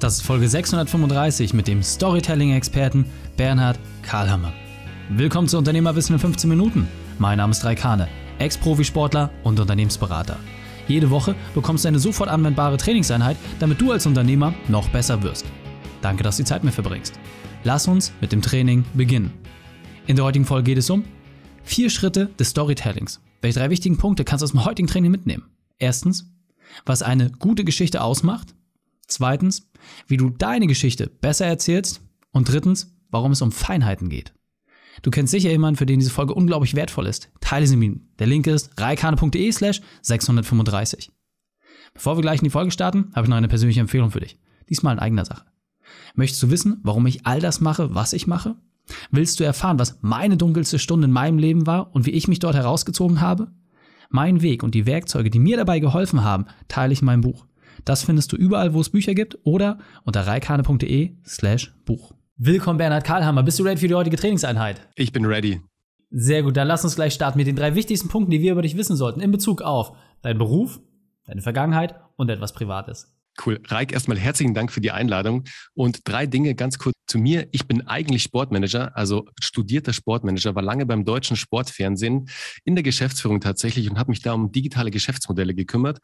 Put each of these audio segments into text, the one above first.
Das ist Folge 635 mit dem Storytelling-Experten Bernhard Karlhammer. Willkommen zu Unternehmerwissen in 15 Minuten. Mein Name ist Raikane, Ex-Profisportler und Unternehmensberater. Jede Woche bekommst du eine sofort anwendbare Trainingseinheit, damit du als Unternehmer noch besser wirst. Danke, dass du die Zeit mit verbringst. Lass uns mit dem Training beginnen. In der heutigen Folge geht es um vier Schritte des Storytellings. Welche drei wichtigen Punkte kannst du aus dem heutigen Training mitnehmen? Erstens, was eine gute Geschichte ausmacht. Zweitens, wie du deine Geschichte besser erzählst. Und drittens, warum es um Feinheiten geht. Du kennst sicher jemanden, für den diese Folge unglaublich wertvoll ist. Teile sie mit ihm. Der Link ist reikane.de slash 635. Bevor wir gleich in die Folge starten, habe ich noch eine persönliche Empfehlung für dich. Diesmal in eigener Sache. Möchtest du wissen, warum ich all das mache, was ich mache? Willst du erfahren, was meine dunkelste Stunde in meinem Leben war und wie ich mich dort herausgezogen habe? Mein Weg und die Werkzeuge, die mir dabei geholfen haben, teile ich in meinem Buch. Das findest du überall, wo es Bücher gibt oder unter reikane.de slash Buch. Willkommen Bernhard Karlhammer. Bist du ready für die heutige Trainingseinheit? Ich bin ready. Sehr gut, dann lass uns gleich starten mit den drei wichtigsten Punkten, die wir über dich wissen sollten in Bezug auf deinen Beruf, deine Vergangenheit und etwas Privates. Cool. Reik, erstmal herzlichen Dank für die Einladung. Und drei Dinge ganz kurz zu mir. Ich bin eigentlich Sportmanager, also studierter Sportmanager, war lange beim deutschen Sportfernsehen in der Geschäftsführung tatsächlich und habe mich da um digitale Geschäftsmodelle gekümmert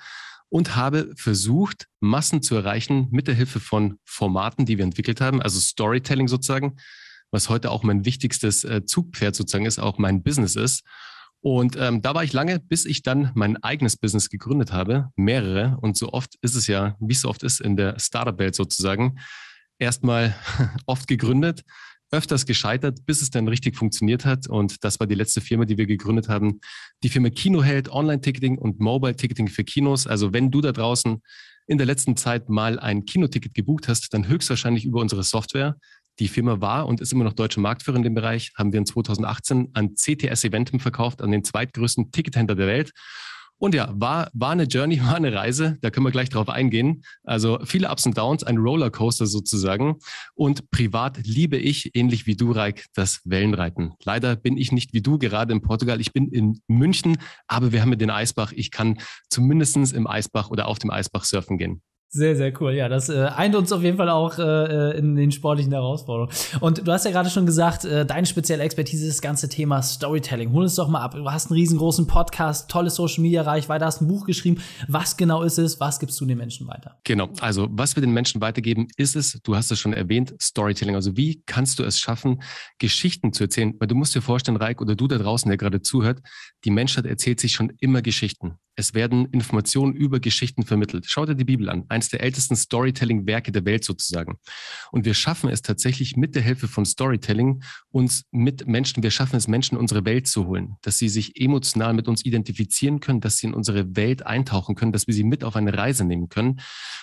und habe versucht, Massen zu erreichen mit der Hilfe von Formaten, die wir entwickelt haben, also Storytelling sozusagen, was heute auch mein wichtigstes äh, Zugpferd sozusagen ist, auch mein Business ist. Und ähm, da war ich lange, bis ich dann mein eigenes Business gegründet habe, mehrere. Und so oft ist es ja, wie es so oft ist in der Startup-Welt sozusagen, erstmal oft gegründet, öfters gescheitert, bis es dann richtig funktioniert hat. Und das war die letzte Firma, die wir gegründet haben. Die Firma Kinoheld, Online-Ticketing und Mobile-Ticketing für Kinos. Also wenn du da draußen in der letzten Zeit mal ein Kinoticket gebucht hast, dann höchstwahrscheinlich über unsere Software. Die Firma war und ist immer noch deutsche Marktführer in dem Bereich, haben wir in 2018 an CTS Eventum verkauft, an den zweitgrößten Tickethändler der Welt. Und ja, war, war eine Journey, war eine Reise, da können wir gleich drauf eingehen. Also viele Ups und Downs, ein Rollercoaster sozusagen. Und privat liebe ich, ähnlich wie du, Reik, das Wellenreiten. Leider bin ich nicht wie du gerade in Portugal. Ich bin in München, aber wir haben den Eisbach. Ich kann zumindest im Eisbach oder auf dem Eisbach surfen gehen. Sehr, sehr cool. Ja, das äh, eint uns auf jeden Fall auch äh, in den sportlichen Herausforderungen. Und du hast ja gerade schon gesagt, äh, deine spezielle Expertise ist das ganze Thema Storytelling. Hol uns doch mal ab. Du hast einen riesengroßen Podcast, tolle Social Media Reichweite, hast ein Buch geschrieben. Was genau ist es? Was gibst du den Menschen weiter? Genau. Also, was wir den Menschen weitergeben, ist es, du hast es schon erwähnt, Storytelling. Also, wie kannst du es schaffen, Geschichten zu erzählen? Weil du musst dir vorstellen, Reik, oder du da draußen, der gerade zuhört, die Menschheit erzählt sich schon immer Geschichten. Es werden Informationen über Geschichten vermittelt. Schau dir die Bibel an, eins der ältesten Storytelling-Werke der Welt sozusagen. Und wir schaffen es tatsächlich mit der Hilfe von Storytelling, uns mit Menschen, wir schaffen es, Menschen unsere Welt zu holen, dass sie sich emotional mit uns identifizieren können, dass sie in unsere Welt eintauchen können, dass wir sie mit auf eine Reise nehmen können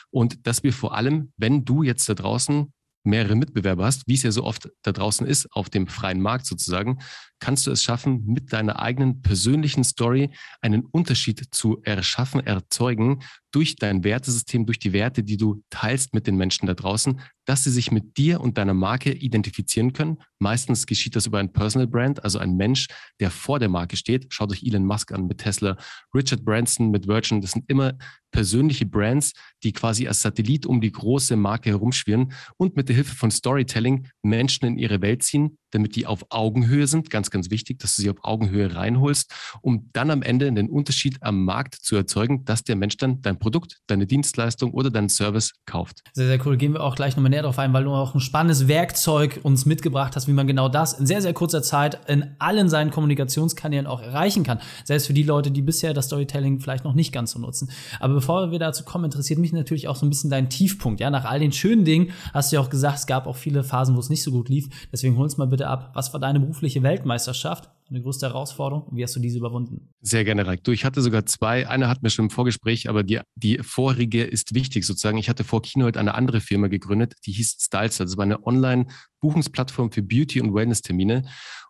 und dass wir vor allem, wenn du jetzt da draußen mehrere Mitbewerber hast, wie es ja so oft da draußen ist, auf dem freien Markt sozusagen, kannst du es schaffen, mit deiner eigenen persönlichen Story einen Unterschied zu erschaffen, erzeugen durch dein Wertesystem, durch die Werte, die du teilst mit den Menschen da draußen, dass sie sich mit dir und deiner Marke identifizieren können. Meistens geschieht das über ein Personal Brand, also ein Mensch, der vor der Marke steht. Schaut euch Elon Musk an mit Tesla, Richard Branson mit Virgin. Das sind immer persönliche Brands, die quasi als Satellit um die große Marke herumschwirren und mit der Hilfe von Storytelling Menschen in ihre Welt ziehen, damit die auf Augenhöhe sind. Ganz, ganz wichtig, dass du sie auf Augenhöhe reinholst, um dann am Ende den Unterschied am Markt zu erzeugen, dass der Mensch dann dein Produkt, deine Dienstleistung oder deinen Service kauft. Sehr, sehr cool. Gehen wir auch gleich nochmal näher drauf ein, weil du auch ein spannendes Werkzeug uns mitgebracht hast, wie man genau das in sehr, sehr kurzer Zeit in allen seinen Kommunikationskanälen auch erreichen kann. Selbst für die Leute, die bisher das Storytelling vielleicht noch nicht ganz so nutzen. Aber bevor wir dazu kommen, interessiert mich natürlich auch so ein bisschen dein Tiefpunkt. Ja, nach all den schönen Dingen hast du ja auch gesagt, es gab auch viele Phasen, wo es nicht so gut lief. Deswegen hol uns mal bitte bitte ab. Was war deine berufliche Weltmeisterschaft? Deine größte Herausforderung? Wie hast du diese überwunden? Sehr gerne, Reik. Du, ich hatte sogar zwei. Eine hat mir schon im Vorgespräch, aber die, die vorige ist wichtig sozusagen. Ich hatte vor Kino heute eine andere Firma gegründet, die hieß Stylester. Das war eine Online-Buchungsplattform für Beauty- und Wellness-Termine.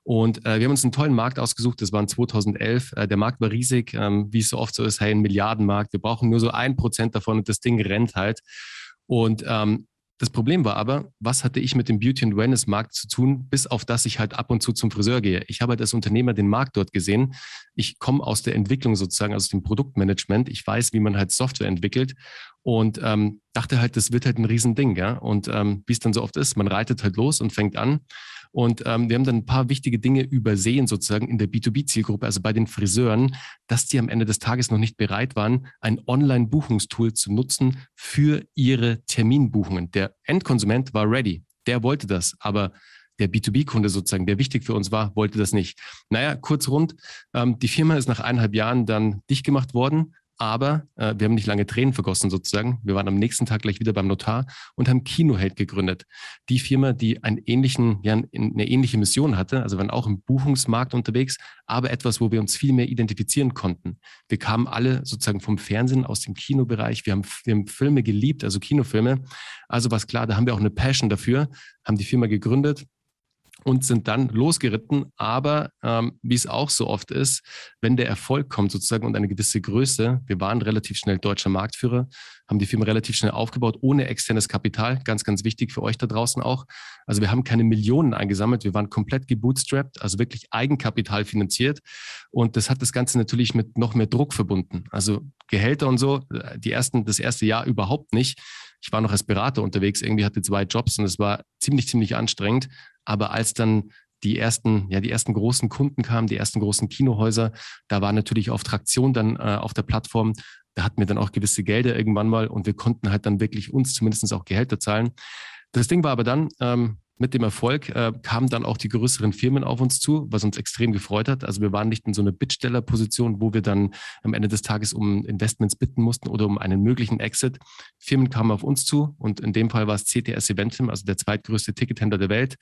Und äh, wir haben uns einen tollen Markt ausgesucht. Das war in 2011. Äh, der Markt war riesig, ähm, wie es so oft so ist, hey, ein Milliardenmarkt. Wir brauchen nur so ein Prozent davon und das Ding rennt halt. Und ähm, das Problem war aber, was hatte ich mit dem Beauty and Wellness Markt zu tun, bis auf das ich halt ab und zu zum Friseur gehe. Ich habe halt als Unternehmer den Markt dort gesehen. Ich komme aus der Entwicklung sozusagen, aus dem Produktmanagement. Ich weiß, wie man halt Software entwickelt und ähm, dachte halt, das wird halt ein Riesending. Ja? Und ähm, wie es dann so oft ist, man reitet halt los und fängt an. Und ähm, wir haben dann ein paar wichtige Dinge übersehen, sozusagen in der B2B-Zielgruppe, also bei den Friseuren, dass die am Ende des Tages noch nicht bereit waren, ein Online-Buchungstool zu nutzen für ihre Terminbuchungen. Der Endkonsument war ready. Der wollte das, aber der B2B-Kunde sozusagen, der wichtig für uns war, wollte das nicht. Naja, kurz rund, ähm, die Firma ist nach eineinhalb Jahren dann dicht gemacht worden aber äh, wir haben nicht lange Tränen vergossen sozusagen. Wir waren am nächsten Tag gleich wieder beim Notar und haben Kinoheld gegründet. Die Firma, die einen ähnlichen, ja, eine ähnliche Mission hatte. Also waren auch im Buchungsmarkt unterwegs, aber etwas, wo wir uns viel mehr identifizieren konnten. Wir kamen alle sozusagen vom Fernsehen aus dem Kinobereich. Wir haben, wir haben Filme geliebt, also Kinofilme. Also was klar, da haben wir auch eine Passion dafür, haben die Firma gegründet, und sind dann losgeritten. Aber ähm, wie es auch so oft ist, wenn der Erfolg kommt sozusagen und eine gewisse Größe, wir waren relativ schnell deutscher Marktführer, haben die Firma relativ schnell aufgebaut, ohne externes Kapital. Ganz, ganz wichtig für euch da draußen auch. Also wir haben keine Millionen eingesammelt, wir waren komplett gebootstrapped, also wirklich Eigenkapital finanziert. Und das hat das Ganze natürlich mit noch mehr Druck verbunden. Also Gehälter und so, die ersten, das erste Jahr überhaupt nicht. Ich war noch als Berater unterwegs, irgendwie hatte zwei Jobs und es war ziemlich, ziemlich anstrengend. Aber als dann die ersten, ja, die ersten großen Kunden kamen, die ersten großen Kinohäuser, da war natürlich auf Traktion dann äh, auf der Plattform. Da hatten wir dann auch gewisse Gelder irgendwann mal und wir konnten halt dann wirklich uns zumindest auch Gehälter zahlen. Das Ding war aber dann, ähm, mit dem Erfolg äh, kamen dann auch die größeren Firmen auf uns zu, was uns extrem gefreut hat. Also wir waren nicht in so einer Bittstellerposition, wo wir dann am Ende des Tages um Investments bitten mussten oder um einen möglichen Exit. Firmen kamen auf uns zu und in dem Fall war es CTS Eventim, also der zweitgrößte Tickethändler der Welt,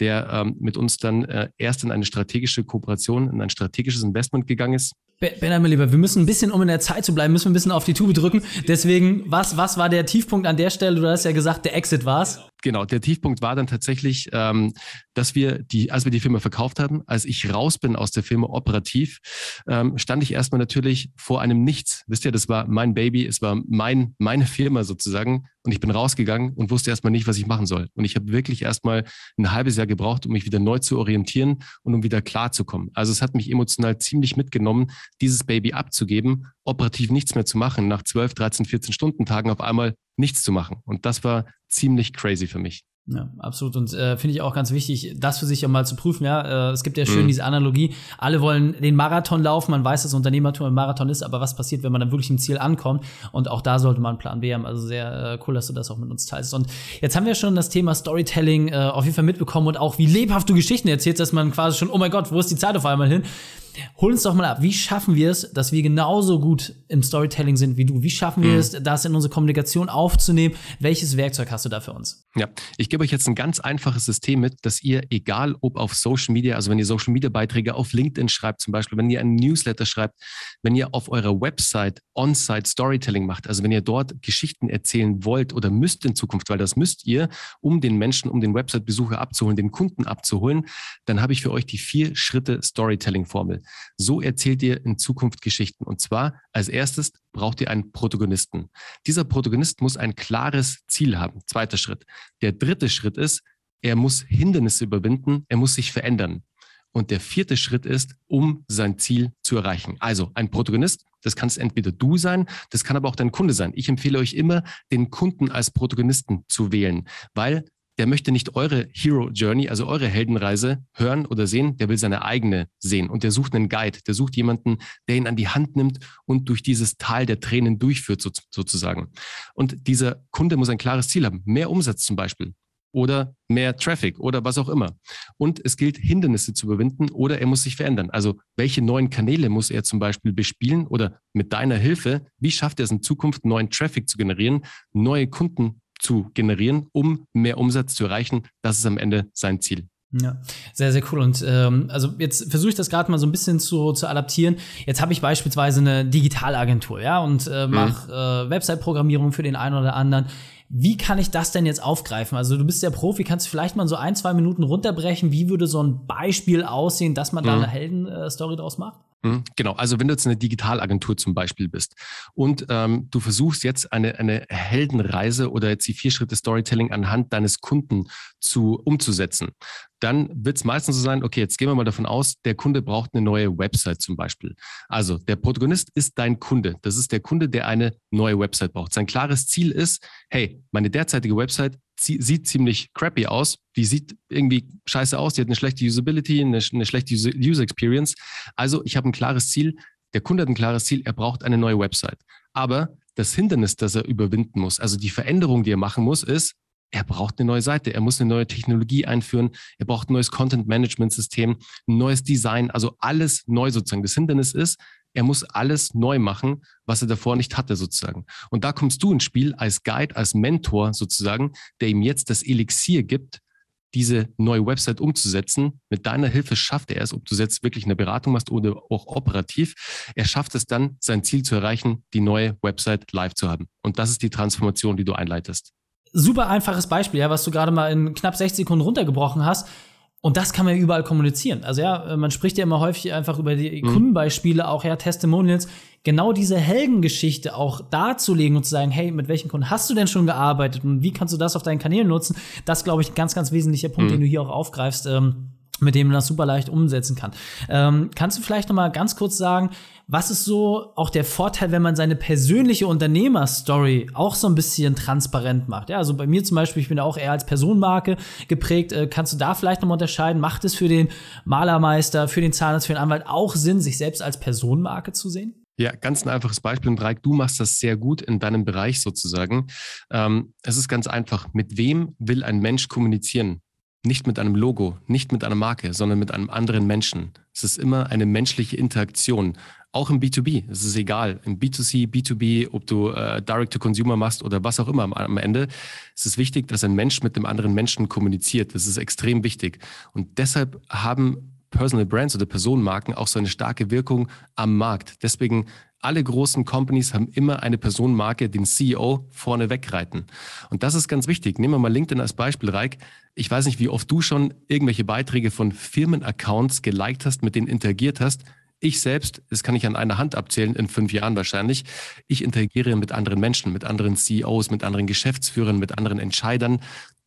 der ähm, mit uns dann äh, erst in eine strategische Kooperation, in ein strategisches Investment gegangen ist. Ben, mein Lieber, wir müssen ein bisschen, um in der Zeit zu bleiben, müssen wir ein bisschen auf die Tube drücken. Deswegen, was, was war der Tiefpunkt an der Stelle? Du hast ja gesagt, der Exit war's. Genau, der Tiefpunkt war dann tatsächlich, ähm, dass wir die, als wir die Firma verkauft haben, als ich raus bin aus der Firma operativ, ähm, stand ich erstmal natürlich vor einem Nichts. Wisst ihr, das war mein Baby, es war mein, meine Firma sozusagen. Und ich bin rausgegangen und wusste erstmal nicht, was ich machen soll. Und ich habe wirklich erstmal ein halbes Jahr gebraucht, um mich wieder neu zu orientieren und um wieder klarzukommen. Also es hat mich emotional ziemlich mitgenommen, dieses Baby abzugeben, operativ nichts mehr zu machen, nach 12, 13, 14 Stunden Tagen auf einmal nichts zu machen. Und das war ziemlich crazy für mich. Ja, absolut. Und äh, finde ich auch ganz wichtig, das für sich auch mal zu prüfen. Ja, äh, es gibt ja schön mhm. diese Analogie. Alle wollen den Marathon laufen. Man weiß, dass Unternehmertum ein Marathon ist, aber was passiert, wenn man dann wirklich im Ziel ankommt? Und auch da sollte man einen Plan B haben. Also sehr äh, cool, dass du das auch mit uns teilst. Und jetzt haben wir schon das Thema Storytelling äh, auf jeden Fall mitbekommen und auch wie lebhaft du Geschichten erzählst, dass man quasi schon, oh mein Gott, wo ist die Zeit auf einmal hin? Hol uns doch mal ab. Wie schaffen wir es, dass wir genauso gut im Storytelling sind wie du? Wie schaffen wir mhm. es, das in unsere Kommunikation aufzunehmen? Welches Werkzeug hast du da für uns? Ja, ich gebe euch jetzt ein ganz einfaches System mit, dass ihr, egal ob auf Social Media, also wenn ihr Social Media Beiträge auf LinkedIn schreibt, zum Beispiel, wenn ihr einen Newsletter schreibt, wenn ihr auf eurer Website On-Site Storytelling macht, also wenn ihr dort Geschichten erzählen wollt oder müsst in Zukunft, weil das müsst ihr, um den Menschen, um den Website-Besucher abzuholen, den Kunden abzuholen, dann habe ich für euch die vier Schritte Storytelling-Formel. So erzählt ihr in Zukunft Geschichten. Und zwar als erstes braucht ihr einen Protagonisten. Dieser Protagonist muss ein klares Ziel haben. Zweiter Schritt. Der dritte Schritt ist, er muss Hindernisse überwinden, er muss sich verändern. Und der vierte Schritt ist, um sein Ziel zu erreichen. Also ein Protagonist, das kann es entweder du sein, das kann aber auch dein Kunde sein. Ich empfehle euch immer, den Kunden als Protagonisten zu wählen, weil der möchte nicht eure Hero Journey, also eure Heldenreise hören oder sehen, der will seine eigene sehen. Und der sucht einen Guide, der sucht jemanden, der ihn an die Hand nimmt und durch dieses Tal der Tränen durchführt, so, sozusagen. Und dieser Kunde muss ein klares Ziel haben. Mehr Umsatz zum Beispiel oder mehr Traffic oder was auch immer. Und es gilt, Hindernisse zu überwinden oder er muss sich verändern. Also welche neuen Kanäle muss er zum Beispiel bespielen oder mit deiner Hilfe, wie schafft er es in Zukunft, neuen Traffic zu generieren, neue Kunden zu generieren, um mehr Umsatz zu erreichen. Das ist am Ende sein Ziel. Ja, sehr, sehr cool. Und ähm, also jetzt versuche ich das gerade mal so ein bisschen zu, zu adaptieren. Jetzt habe ich beispielsweise eine Digitalagentur, ja, und äh, mache mhm. äh, Website-Programmierung für den einen oder anderen. Wie kann ich das denn jetzt aufgreifen? Also du bist ja Profi, kannst du vielleicht mal so ein, zwei Minuten runterbrechen? Wie würde so ein Beispiel aussehen, dass man mhm. da eine Heldenstory draus macht? Mhm, genau, also wenn du jetzt eine Digitalagentur zum Beispiel bist und ähm, du versuchst jetzt eine, eine Heldenreise oder jetzt die vier Schritte Storytelling anhand deines Kunden zu umzusetzen, dann wird es meistens so sein, okay, jetzt gehen wir mal davon aus, der Kunde braucht eine neue Website zum Beispiel. Also der Protagonist ist dein Kunde. Das ist der Kunde, der eine neue Website braucht. Sein klares Ziel ist, hey, meine derzeitige Website sieht ziemlich crappy aus. Die sieht irgendwie scheiße aus. Die hat eine schlechte Usability, eine, eine schlechte User Experience. Also ich habe ein klares Ziel. Der Kunde hat ein klares Ziel. Er braucht eine neue Website. Aber das Hindernis, das er überwinden muss, also die Veränderung, die er machen muss, ist, er braucht eine neue Seite, er muss eine neue Technologie einführen, er braucht ein neues Content-Management-System, ein neues Design, also alles neu sozusagen. Das Hindernis ist, er muss alles neu machen, was er davor nicht hatte sozusagen. Und da kommst du ins Spiel als Guide, als Mentor sozusagen, der ihm jetzt das Elixier gibt, diese neue Website umzusetzen. Mit deiner Hilfe schafft er es, ob du jetzt wirklich eine Beratung machst oder auch operativ. Er schafft es dann, sein Ziel zu erreichen, die neue Website live zu haben. Und das ist die Transformation, die du einleitest. Super einfaches Beispiel, ja, was du gerade mal in knapp 60 Sekunden runtergebrochen hast. Und das kann man ja überall kommunizieren. Also ja, man spricht ja immer häufig einfach über die mhm. Kundenbeispiele, auch ja Testimonials. Genau diese Heldengeschichte auch darzulegen und zu sagen, hey, mit welchen Kunden hast du denn schon gearbeitet und wie kannst du das auf deinen Kanälen nutzen? Das glaube ich ein ganz, ganz wesentlicher Punkt, mhm. den du hier auch aufgreifst. Ähm, mit dem man das super leicht umsetzen kann. Ähm, kannst du vielleicht noch mal ganz kurz sagen, was ist so auch der Vorteil, wenn man seine persönliche Unternehmerstory auch so ein bisschen transparent macht? Ja, also bei mir zum Beispiel, ich bin ja auch eher als Personenmarke geprägt. Äh, kannst du da vielleicht noch mal unterscheiden? Macht es für den Malermeister, für den Zahnarzt, für den Anwalt auch Sinn, sich selbst als Personenmarke zu sehen? Ja, ganz ein einfaches Beispiel, Dreieck. Du machst das sehr gut in deinem Bereich sozusagen. Ähm, es ist ganz einfach. Mit wem will ein Mensch kommunizieren? Nicht mit einem Logo, nicht mit einer Marke, sondern mit einem anderen Menschen. Es ist immer eine menschliche Interaktion. Auch im B2B. Es ist egal. Im B2C, B2B, ob du äh, Direct-to-Consumer machst oder was auch immer am, am Ende. Es ist wichtig, dass ein Mensch mit dem anderen Menschen kommuniziert. Das ist extrem wichtig. Und deshalb haben Personal Brands oder Personenmarken auch so eine starke Wirkung am Markt. Deswegen alle großen Companies haben immer eine Personenmarke, den CEO, vorne wegreiten. Und das ist ganz wichtig. Nehmen wir mal LinkedIn als Beispiel, Reik. Ich weiß nicht, wie oft du schon irgendwelche Beiträge von Firmenaccounts geliked hast, mit denen interagiert hast. Ich selbst, das kann ich an einer Hand abzählen, in fünf Jahren wahrscheinlich, ich interagiere mit anderen Menschen, mit anderen CEOs, mit anderen Geschäftsführern, mit anderen Entscheidern.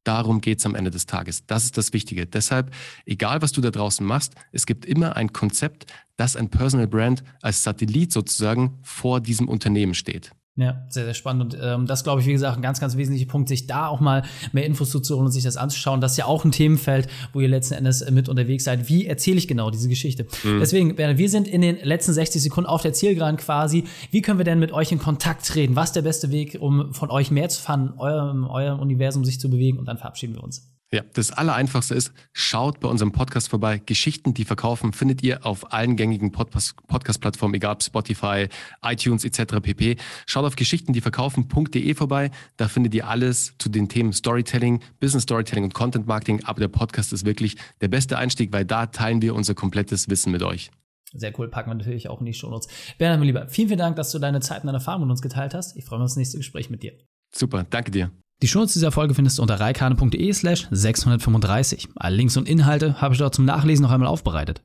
Darum geht's am Ende des Tages. Das ist das Wichtige. Deshalb, egal was du da draußen machst, es gibt immer ein Konzept, dass ein Personal Brand als Satellit sozusagen vor diesem Unternehmen steht. Ja, sehr, sehr spannend. Und ähm, das, glaube ich, wie gesagt, ein ganz, ganz wesentlicher Punkt, sich da auch mal mehr Infos zu holen und sich das anzuschauen. Das ist ja auch ein Themenfeld, wo ihr letzten Endes mit unterwegs seid. Wie erzähle ich genau diese Geschichte? Mhm. Deswegen, Bernhard, wir sind in den letzten 60 Sekunden auf der Zielgeraden quasi. Wie können wir denn mit euch in Kontakt treten? Was ist der beste Weg, um von euch mehr zu fahren, eurem, eurem Universum sich zu bewegen? Und dann verabschieden wir uns. Ja, das Allereinfachste ist, schaut bei unserem Podcast vorbei. Geschichten, die verkaufen, findet ihr auf allen gängigen Podcast-Plattformen, egal ob Spotify, iTunes etc. pp. Schaut auf geschichtendieverkaufen.de vorbei. Da findet ihr alles zu den Themen Storytelling, Business Storytelling und Content Marketing. Aber der Podcast ist wirklich der beste Einstieg, weil da teilen wir unser komplettes Wissen mit euch. Sehr cool, packen wir natürlich auch in die Shownotes. Bernhard, mein Lieber, vielen, vielen Dank, dass du deine Zeit und deine Erfahrung mit uns geteilt hast. Ich freue mich auf das nächste Gespräch mit dir. Super, danke dir. Die Shownotes dieser Folge findest du unter reikane.de slash 635. Alle Links und Inhalte habe ich dort zum Nachlesen noch einmal aufbereitet.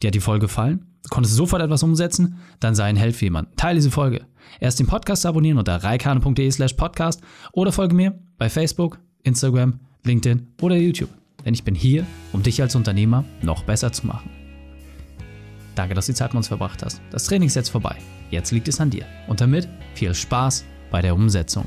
Dir hat die Folge gefallen? Du konntest sofort etwas umsetzen? Dann sei ein Held für jemanden. Teile diese Folge. Erst den Podcast abonnieren unter reikane.de slash podcast oder folge mir bei Facebook, Instagram, LinkedIn oder YouTube. Denn ich bin hier, um dich als Unternehmer noch besser zu machen. Danke, dass du die Zeit mit uns verbracht hast. Das Training ist jetzt vorbei. Jetzt liegt es an dir. Und damit viel Spaß bei der Umsetzung.